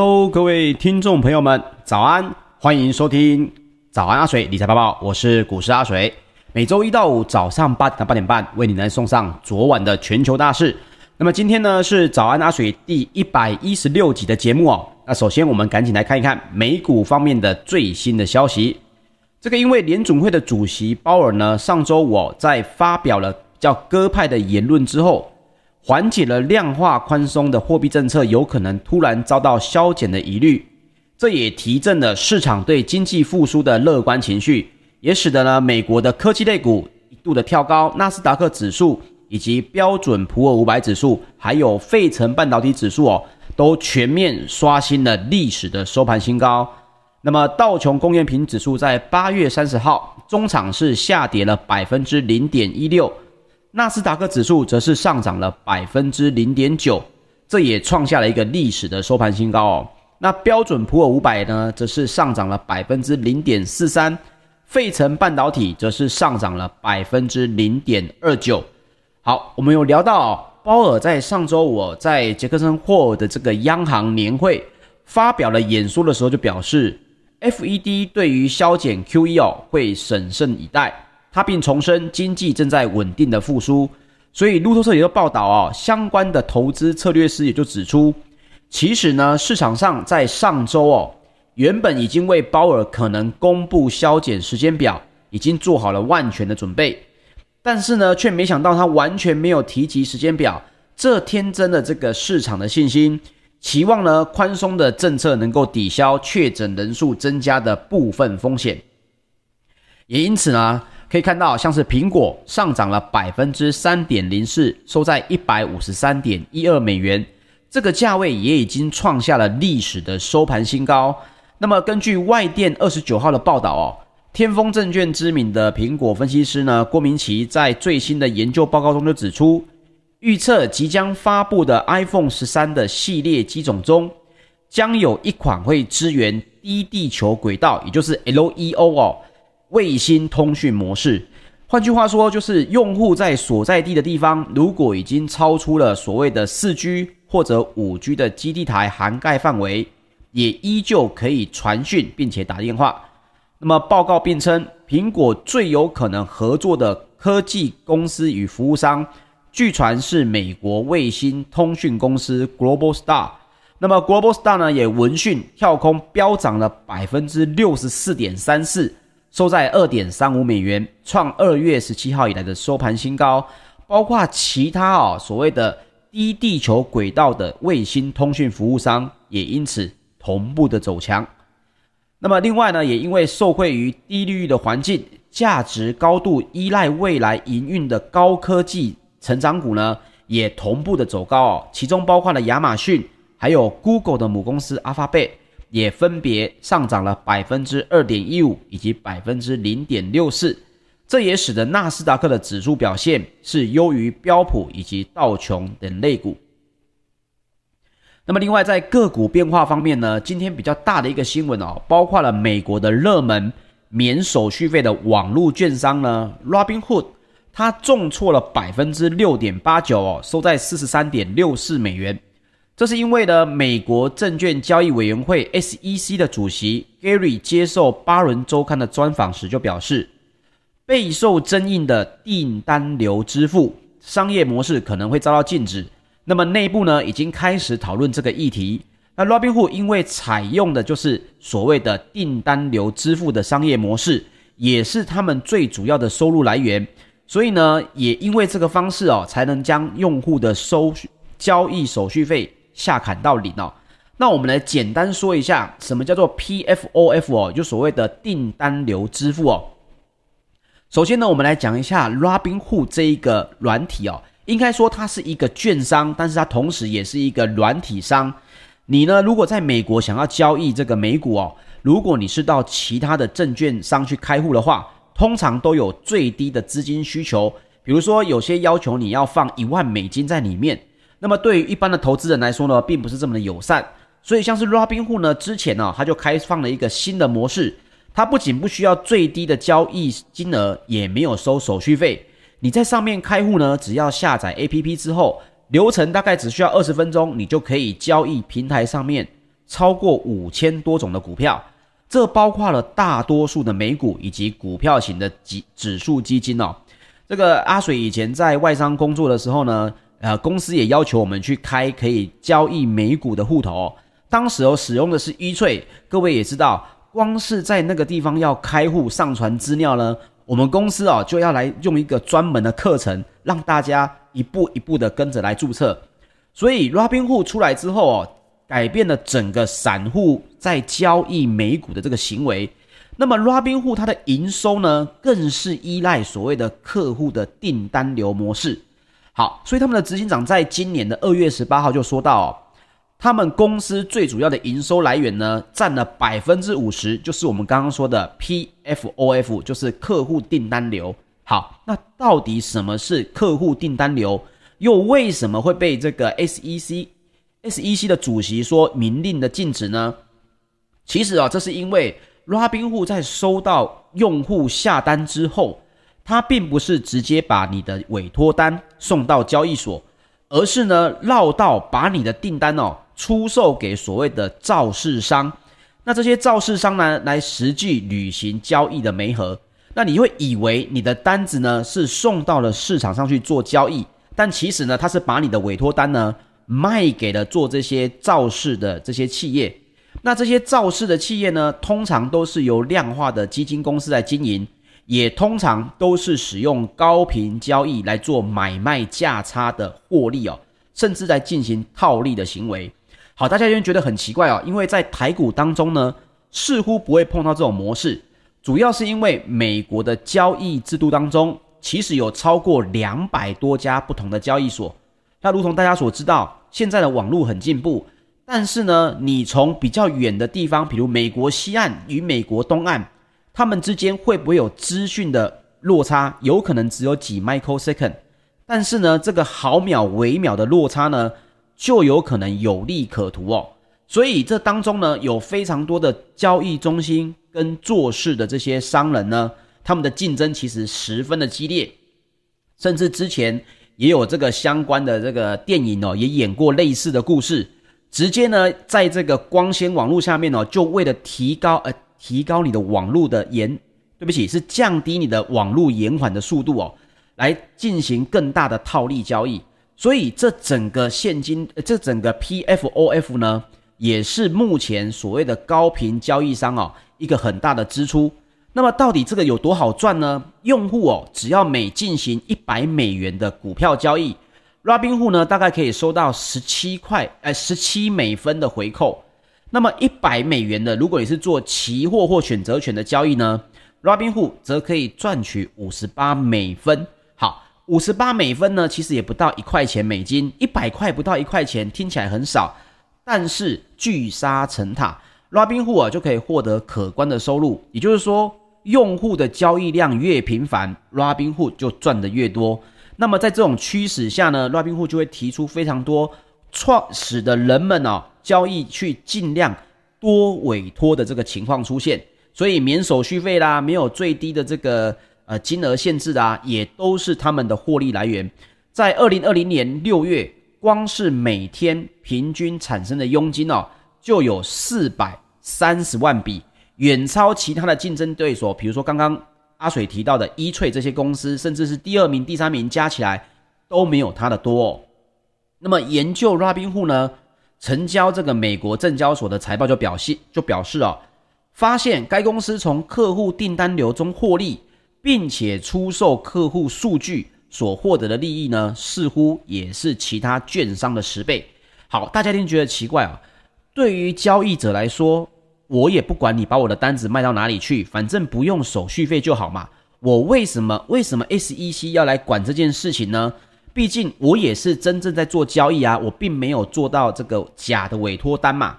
Hello，各位听众朋友们，早安！欢迎收听早安阿水理财报报，我是股市阿水。每周一到五早上八点到八点半，为你来送上昨晚的全球大事。那么今天呢是早安阿水第一百一十六集的节目哦。那首先我们赶紧来看一看美股方面的最新的消息。这个因为联总会的主席鲍尔呢，上周五、在发表了叫鸽派的言论之后，缓解了量化宽松的货币政策有可能突然遭到削减的疑虑，这也提振了市场对经济复苏的乐观情绪，也使得呢美国的科技类股一度的跳高，纳斯达克指数以及标准普尔五百指数，还有费城半导体指数哦，都全面刷新了历史的收盘新高。那么道琼工业平指数在八月三十号中场是下跌了百分之零点一六。纳斯达克指数则是上涨了百分之零点九，这也创下了一个历史的收盘新高哦。那标准普尔五百呢，则是上涨了百分之零点四三，费城半导体则是上涨了百分之零点二九。好，我们有聊到哦，鲍尔在上周五在杰克森霍尔的这个央行年会发表了演说的时候，就表示，FED 对于削减 QE 哦会审慎以待。他并重申经济正在稳定的复苏，所以路透社也就报道哦，相关的投资策略师也就指出，其实呢，市场上在上周哦，原本已经为鲍尔可能公布削减时间表已经做好了万全的准备，但是呢，却没想到他完全没有提及时间表，这添增了这个市场的信心，期望呢，宽松的政策能够抵消确诊人数增加的部分风险，也因此呢。可以看到，像是苹果上涨了百分之三点零四，收在一百五十三点一二美元，这个价位也已经创下了历史的收盘新高。那么，根据外电二十九号的报道哦，天风证券知名的苹果分析师呢郭明奇在最新的研究报告中就指出，预测即将发布的 iPhone 十三的系列机种中，将有一款会支援低地球轨道，也就是 LEO 哦。卫星通讯模式，换句话说，就是用户在所在地的地方，如果已经超出了所谓的四 G 或者五 G 的基地台涵盖范围，也依旧可以传讯并且打电话。那么报告并称，苹果最有可能合作的科技公司与服务商，据传是美国卫星通讯公司 Globalstar。那么 Globalstar 呢，也闻讯跳空飙涨了百分之六十四点三四。收在二点三五美元，创二月十七号以来的收盘新高。包括其他、哦、所谓的低地球轨道的卫星通讯服务商，也因此同步的走强。那么另外呢，也因为受惠于低利率的环境，价值高度依赖未来营运的高科技成长股呢，也同步的走高哦。其中包括了亚马逊，还有 Google 的母公司 Alphabet。也分别上涨了百分之二点一五以及百分之零点六四，这也使得纳斯达克的指数表现是优于标普以及道琼等类股。那么，另外在个股变化方面呢，今天比较大的一个新闻哦，包括了美国的热门免手续费的网络券商呢，Robinhood，它重挫了百分之六点八九哦，收在四十三点六四美元。这是因为呢，美国证券交易委员会 SEC 的主席 Gary 接受巴伦周刊的专访时就表示，备受争议的订单流支付商业模式可能会遭到禁止。那么内部呢，已经开始讨论这个议题。那 Robinhood 因为采用的就是所谓的订单流支付的商业模式，也是他们最主要的收入来源，所以呢，也因为这个方式哦，才能将用户的收交易手续费。下砍到零哦，那我们来简单说一下什么叫做 PFOF 哦，就所谓的订单流支付哦。首先呢，我们来讲一下 Robinhood 这一个软体哦，应该说它是一个券商，但是它同时也是一个软体商。你呢，如果在美国想要交易这个美股哦，如果你是到其他的证券商去开户的话，通常都有最低的资金需求，比如说有些要求你要放一万美金在里面。那么对于一般的投资人来说呢，并不是这么的友善，所以像是 Robin 户呢，之前呢、哦，他就开放了一个新的模式，它不仅不需要最低的交易金额，也没有收手续费。你在上面开户呢，只要下载 APP 之后，流程大概只需要二十分钟，你就可以交易平台上面超过五千多种的股票，这包括了大多数的美股以及股票型的指指数基金哦。这个阿水以前在外商工作的时候呢，呃，公司也要求我们去开可以交易美股的户头哦。当时哦，使用的是 E*TRADE，各位也知道，光是在那个地方要开户上传资料呢，我们公司哦就要来用一个专门的课程，让大家一步一步的跟着来注册。所以 Robinhood 出来之后哦。改变了整个散户在交易美股的这个行为，那么 Robinhood 它的营收呢，更是依赖所谓的客户的订单流模式。好，所以他们的执行长在今年的二月十八号就说到哦，他们公司最主要的营收来源呢，占了百分之五十，就是我们刚刚说的 PFOF，就是客户订单流。好，那到底什么是客户订单流？又为什么会被这个 SEC？SEC 的主席说明令的禁止呢？其实啊，这是因为 Robinhood 在收到用户下单之后，他并不是直接把你的委托单送到交易所，而是呢绕道把你的订单哦出售给所谓的造市商。那这些造市商呢来实际履行交易的媒合，那你会以为你的单子呢是送到了市场上去做交易，但其实呢，他是把你的委托单呢。卖给了做这些造市的这些企业，那这些造市的企业呢，通常都是由量化的基金公司来经营，也通常都是使用高频交易来做买卖价差的获利哦，甚至在进行套利的行为。好，大家就觉得很奇怪哦，因为在台股当中呢，似乎不会碰到这种模式，主要是因为美国的交易制度当中，其实有超过两百多家不同的交易所。那如同大家所知道。现在的网络很进步，但是呢，你从比较远的地方，比如美国西岸与美国东岸，他们之间会不会有资讯的落差？有可能只有几 microsecond，但是呢，这个毫秒、微秒的落差呢，就有可能有利可图哦。所以这当中呢，有非常多的交易中心跟做事的这些商人呢，他们的竞争其实十分的激烈，甚至之前。也有这个相关的这个电影哦，也演过类似的故事。直接呢，在这个光纤网络下面哦，就为了提高呃提高你的网络的延，对不起，是降低你的网络延缓的速度哦，来进行更大的套利交易。所以这整个现金，这整个 PFOF 呢，也是目前所谓的高频交易商哦，一个很大的支出。那么到底这个有多好赚呢？用户哦，只要每进行一百美元的股票交易，Robin 户呢大概可以收到十七块，呃，十七美分的回扣。那么一百美元的，如果你是做期货或选择权的交易呢，Robinhood 则可以赚取五十八美分。好，五十八美分呢，其实也不到一块钱美金，一百块不到一块钱，听起来很少，但是聚沙成塔，Robinhood 啊就可以获得可观的收入。也就是说。用户的交易量越频繁，Robinhood 就赚得越多。那么在这种驱使下呢，Robinhood 就会提出非常多创使得人们哦交易去尽量多委托的这个情况出现。所以免手续费啦，没有最低的这个呃金额限制啊，也都是他们的获利来源。在二零二零年六月，光是每天平均产生的佣金哦，就有四百三十万笔。远超其他的竞争对手，比如说刚刚阿水提到的 E*TRADE 这些公司，甚至是第二名、第三名加起来都没有它的多哦。那么研究 Robinhood 呢，成交这个美国证交所的财报就表示就表示哦，发现该公司从客户订单流中获利，并且出售客户数据所获得的利益呢，似乎也是其他券商的十倍。好，大家一定觉得奇怪啊，对于交易者来说。我也不管你把我的单子卖到哪里去，反正不用手续费就好嘛。我为什么为什么 SEC 要来管这件事情呢？毕竟我也是真正在做交易啊，我并没有做到这个假的委托单嘛。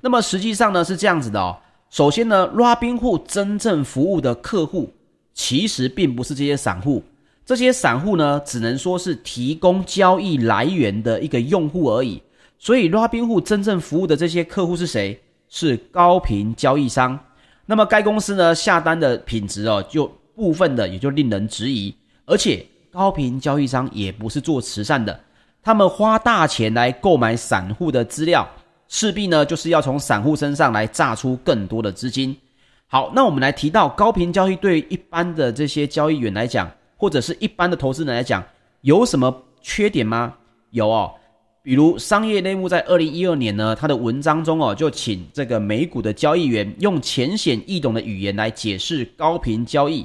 那么实际上呢是这样子的哦。首先呢，Robin 戶真正服务的客户其实并不是这些散户，这些散户呢只能说是提供交易来源的一个用户而已。所以 Robin 戶真正服务的这些客户是谁？是高频交易商，那么该公司呢下单的品质哦，就部分的也就令人质疑。而且高频交易商也不是做慈善的，他们花大钱来购买散户的资料，势必呢就是要从散户身上来榨出更多的资金。好，那我们来提到高频交易对一般的这些交易员来讲，或者是一般的投资人来讲，有什么缺点吗？有哦，比如商业内幕在二零一二年呢，他的文章中哦，就请这个美股的交易员用浅显易懂的语言来解释高频交易。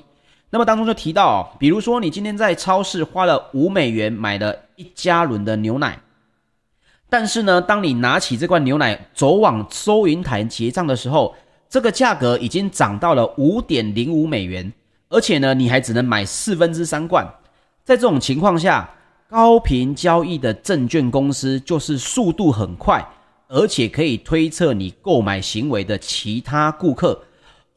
那么当中就提到哦，比如说你今天在超市花了五美元买了一加仑的牛奶，但是呢，当你拿起这罐牛奶走往收银台结账的时候，这个价格已经涨到了五点零五美元，而且呢，你还只能买四分之三罐。在这种情况下，高频交易的证券公司就是速度很快，而且可以推测你购买行为的其他顾客。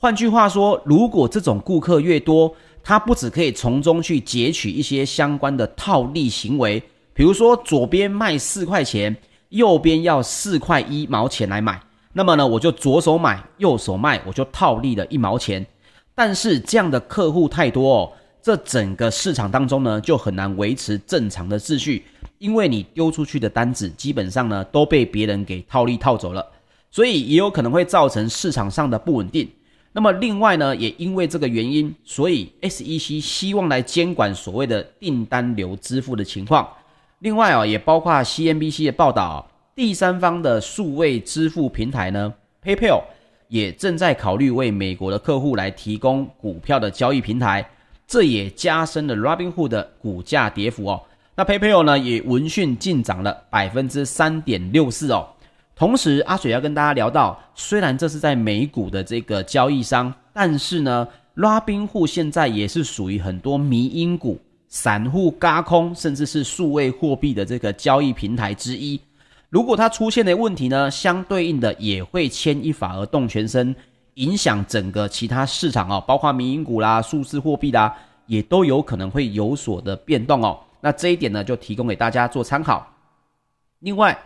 换句话说，如果这种顾客越多，他不只可以从中去截取一些相关的套利行为，比如说左边卖四块钱，右边要四块一毛钱来买，那么呢，我就左手买，右手卖，我就套利了一毛钱。但是这样的客户太多哦。这整个市场当中呢，就很难维持正常的秩序，因为你丢出去的单子基本上呢都被别人给套利套走了，所以也有可能会造成市场上的不稳定。那么另外呢，也因为这个原因，所以 SEC 希望来监管所谓的订单流支付的情况。另外啊，也包括 CNBC 的报道，第三方的数位支付平台呢，PayPal 也正在考虑为美国的客户来提供股票的交易平台。这也加深了 Robinhood 的股价跌幅哦。那 PayPal 呢也闻讯进涨了百分之三点六四哦。同时，阿水要跟大家聊到，虽然这是在美股的这个交易商，但是呢，Robinhood 现在也是属于很多迷因股、散户轧空，甚至是数位货币的这个交易平台之一。如果它出现的问题呢，相对应的也会牵一发而动全身。影响整个其他市场哦，包括民营股啦、数字货币啦，也都有可能会有所的变动哦。那这一点呢，就提供给大家做参考。另外，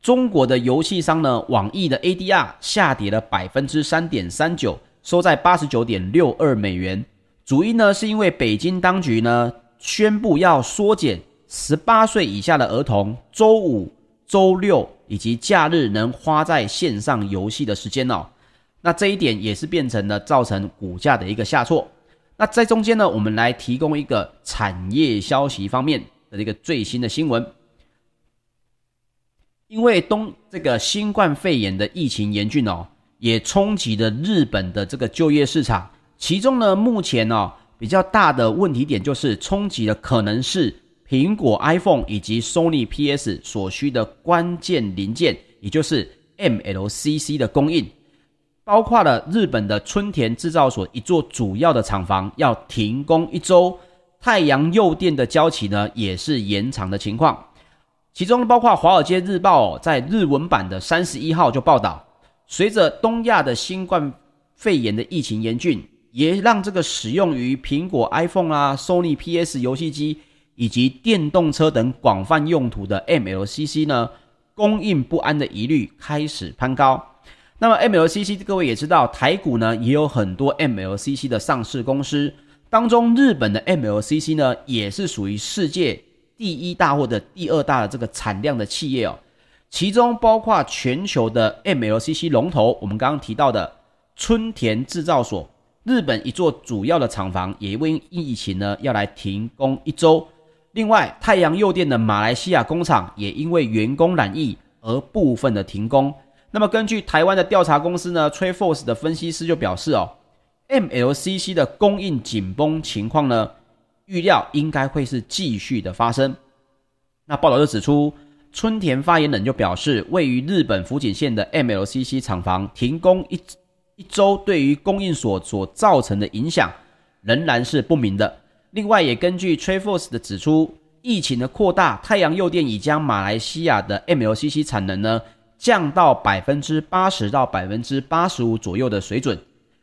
中国的游戏商呢，网易的 ADR 下跌了百分之三点三九，收在八十九点六二美元。主因呢，是因为北京当局呢宣布要缩减十八岁以下的儿童周五、周六以及假日能花在线上游戏的时间哦。那这一点也是变成了造成股价的一个下挫。那在中间呢，我们来提供一个产业消息方面的一个最新的新闻。因为东这个新冠肺炎的疫情严峻哦，也冲击了日本的这个就业市场。其中呢，目前哦比较大的问题点就是冲击的可能是苹果 iPhone 以及 Sony PS 所需的关键零件，也就是 MLCC 的供应。包括了日本的春田制造所一座主要的厂房要停工一周，太阳诱电的交期呢也是延长的情况。其中包括《华尔街日报》，在日文版的三十一号就报道，随着东亚的新冠肺炎的疫情严峻，也让这个使用于苹果 iPhone 啊、Sony PS 游戏机以及电动车等广泛用途的 MLCC 呢供应不安的疑虑开始攀高。那么 MLCC，各位也知道，台股呢也有很多 MLCC 的上市公司，当中日本的 MLCC 呢也是属于世界第一大或者第二大的这个产量的企业哦，其中包括全球的 MLCC 龙头，我们刚刚提到的春田制造所，日本一座主要的厂房也因为疫情呢要来停工一周，另外太阳诱电的马来西亚工厂也因为员工染疫而部分的停工。那么根据台湾的调查公司呢，TreeForce 的分析师就表示哦，MLCC 的供应紧绷情况呢，预料应该会是继续的发生。那报道就指出，春田发言人就表示，位于日本福井县的 MLCC 厂房停工一一周，对于供应所所造成的影响仍然是不明的。另外，也根据 t r a f o r c e 的指出，疫情的扩大，太阳诱电已将马来西亚的 MLCC 产能呢。降到百分之八十到百分之八十五左右的水准。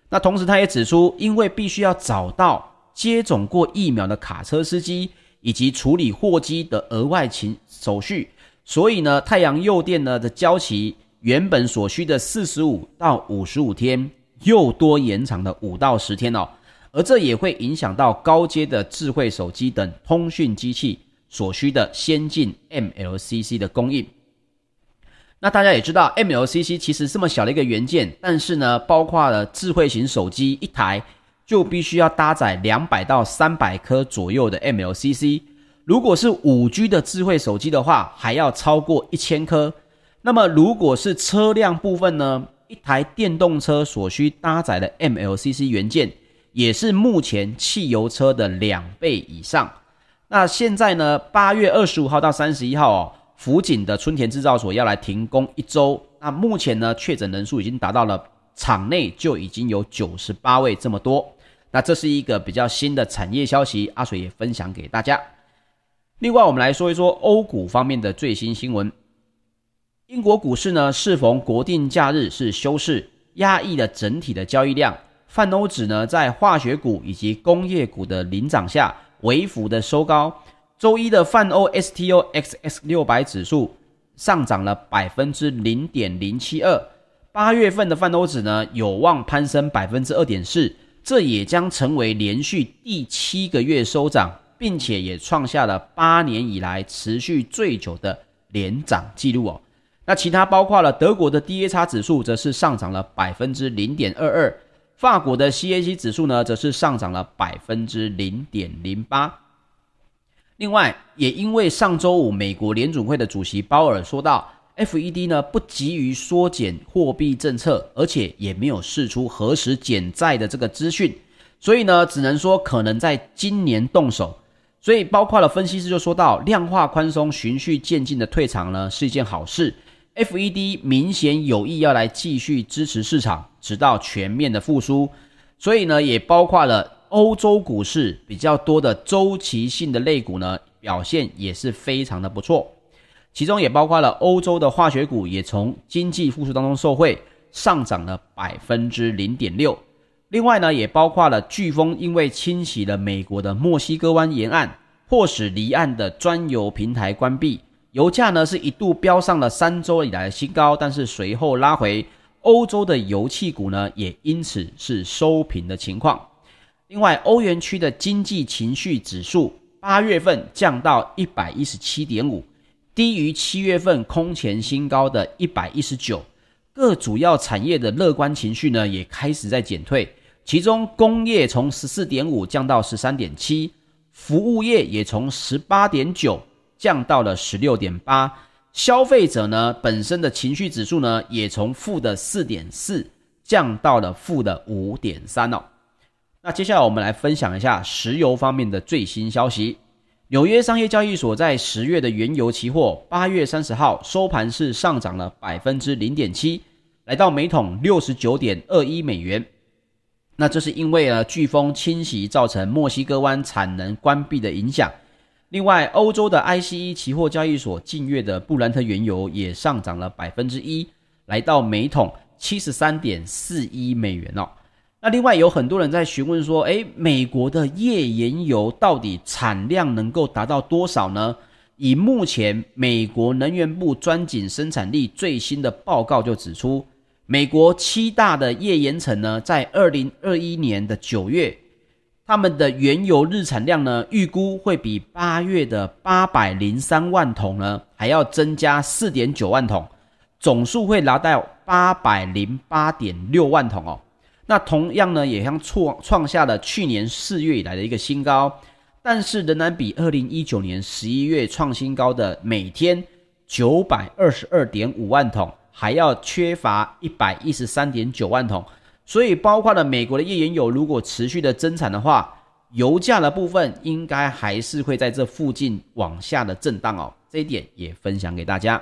那同时，他也指出，因为必须要找到接种过疫苗的卡车司机以及处理货机的额外勤手续，所以呢，太阳诱电呢的交期原本所需的四十五到五十五天，又多延长了五到十天哦。而这也会影响到高阶的智慧手机等通讯机器所需的先进 MLCC 的供应。那大家也知道，MLCC 其实这么小的一个元件，但是呢，包括了智慧型手机一台就必须要搭载两百到三百颗左右的 MLCC。如果是五 G 的智慧手机的话，还要超过一千颗。那么如果是车辆部分呢，一台电动车所需搭载的 MLCC 元件，也是目前汽油车的两倍以上。那现在呢，八月二十五号到三十一号哦。福井的春田制造所要来停工一周，那目前呢，确诊人数已经达到了厂内就已经有九十八位这么多。那这是一个比较新的产业消息，阿水也分享给大家。另外，我们来说一说欧股方面的最新新闻。英国股市呢，适逢国定假日是休市，压抑了整体的交易量。泛欧指呢，在化学股以及工业股的领涨下，微幅的收高。周一的泛欧 STOXX 六百指数上涨了百分之零点零七二，八月份的泛欧指呢，有望攀升百分之二点四，这也将成为连续第七个月收涨，并且也创下了八年以来持续最久的连涨记录哦。那其他包括了德国的 DAX 指数则是上涨了百分之零点二二，法国的 CAC 指数呢则是上涨了百分之零点零八。另外，也因为上周五美国联准会的主席鲍尔说到，FED 呢不急于缩减货币政策，而且也没有释出何时减债的这个资讯，所以呢，只能说可能在今年动手。所以，包括了分析师就说到，量化宽松循序渐进的退场呢是一件好事，FED 明显有意要来继续支持市场，直到全面的复苏。所以呢，也包括了。欧洲股市比较多的周期性的类股呢，表现也是非常的不错，其中也包括了欧洲的化学股，也从经济复苏当中受惠，上涨了百分之零点六。另外呢，也包括了飓风，因为侵袭了美国的墨西哥湾沿岸，迫使离岸的专油平台关闭，油价呢是一度飙上了三周以来的新高，但是随后拉回，欧洲的油气股呢也因此是收平的情况。另外，欧元区的经济情绪指数八月份降到一百一十七点五，低于七月份空前新高的一百一十九。各主要产业的乐观情绪呢，也开始在减退。其中，工业从十四点五降到十三点七，服务业也从十八点九降到了十六点八。消费者呢，本身的情绪指数呢，也从负的四点四降到了负的五点三哦。那接下来我们来分享一下石油方面的最新消息。纽约商业交易所在十月的原油期货，八月三十号收盘是上涨了百分之零点七，来到每桶六十九点二一美元。那这是因为呢，飓风侵袭造成墨西哥湾产能关闭的影响。另外，欧洲的 ICE 期货交易所近月的布兰特原油也上涨了百分之一，来到每桶七十三点四一美元哦。那另外有很多人在询问说，诶，美国的页岩油到底产量能够达到多少呢？以目前美国能源部钻井生产力最新的报告就指出，美国七大的页岩层呢，在二零二一年的九月，他们的原油日产量呢，预估会比八月的八百零三万桶呢，还要增加四点九万桶，总数会达到八百零八点六万桶哦。那同样呢，也将创创下了去年四月以来的一个新高，但是仍然比二零一九年十一月创新高的每天九百二十二点五万桶还要缺乏一百一十三点九万桶，所以包括了美国的页岩油如果持续的增产的话，油价的部分应该还是会在这附近往下的震荡哦，这一点也分享给大家。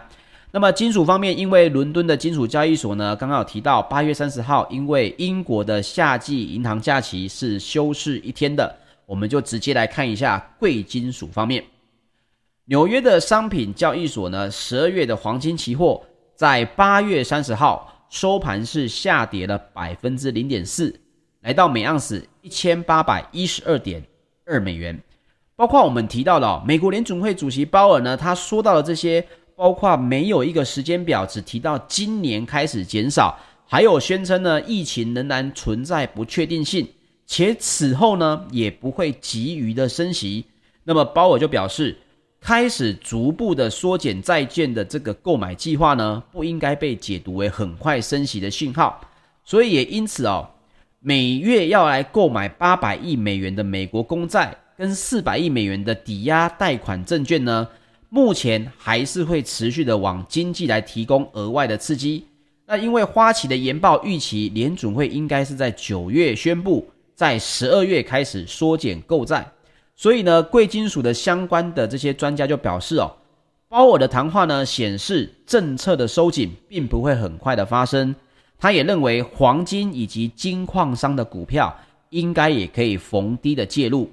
那么金属方面，因为伦敦的金属交易所呢，刚刚有提到八月三十号，因为英国的夏季银行假期是休市一天的，我们就直接来看一下贵金属方面。纽约的商品交易所呢，十二月的黄金期货在八月三十号收盘是下跌了百分之零点四，来到每盎司一千八百一十二点二美元。包括我们提到的，美国联准会主席鲍尔呢，他说到了这些。包括没有一个时间表，只提到今年开始减少，还有宣称呢，疫情仍然存在不确定性，且此后呢也不会急于的升息。那么鲍尔就表示，开始逐步的缩减债券的这个购买计划呢，不应该被解读为很快升息的信号。所以也因此哦，每月要来购买八百亿美元的美国公债跟四百亿美元的抵押贷款证券呢，目前还是会持续的往经济来提供额外的刺激。那因为花旗的研报预期，联准会应该是在九月宣布，在十二月开始缩减购债。所以呢，贵金属的相关的这些专家就表示哦，鲍尔的谈话呢显示政策的收紧并不会很快的发生。他也认为黄金以及金矿商的股票应该也可以逢低的介入。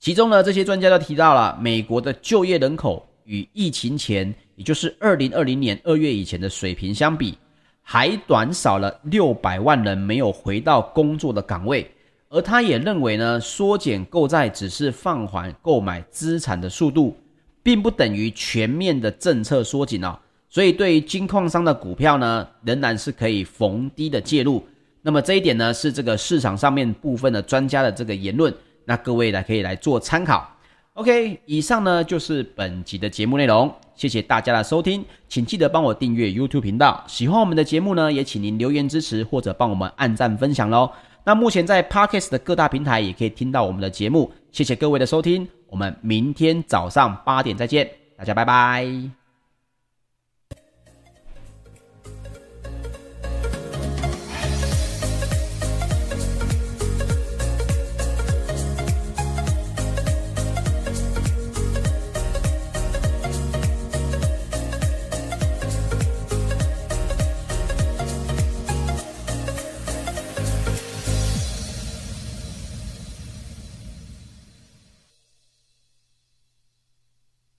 其中呢，这些专家都提到了美国的就业人口与疫情前，也就是二零二零年二月以前的水平相比，还短少了六百万人没有回到工作的岗位。而他也认为呢，缩减购债只是放缓购买资产的速度，并不等于全面的政策缩紧哦。所以，对于金矿商的股票呢，仍然是可以逢低的介入。那么这一点呢，是这个市场上面部分的专家的这个言论，那各位呢可以来做参考。OK，以上呢就是本集的节目内容，谢谢大家的收听，请记得帮我订阅 YouTube 频道。喜欢我们的节目呢，也请您留言支持或者帮我们按赞分享喽。那目前在 Parkes 的各大平台也可以听到我们的节目，谢谢各位的收听，我们明天早上八点再见，大家拜拜。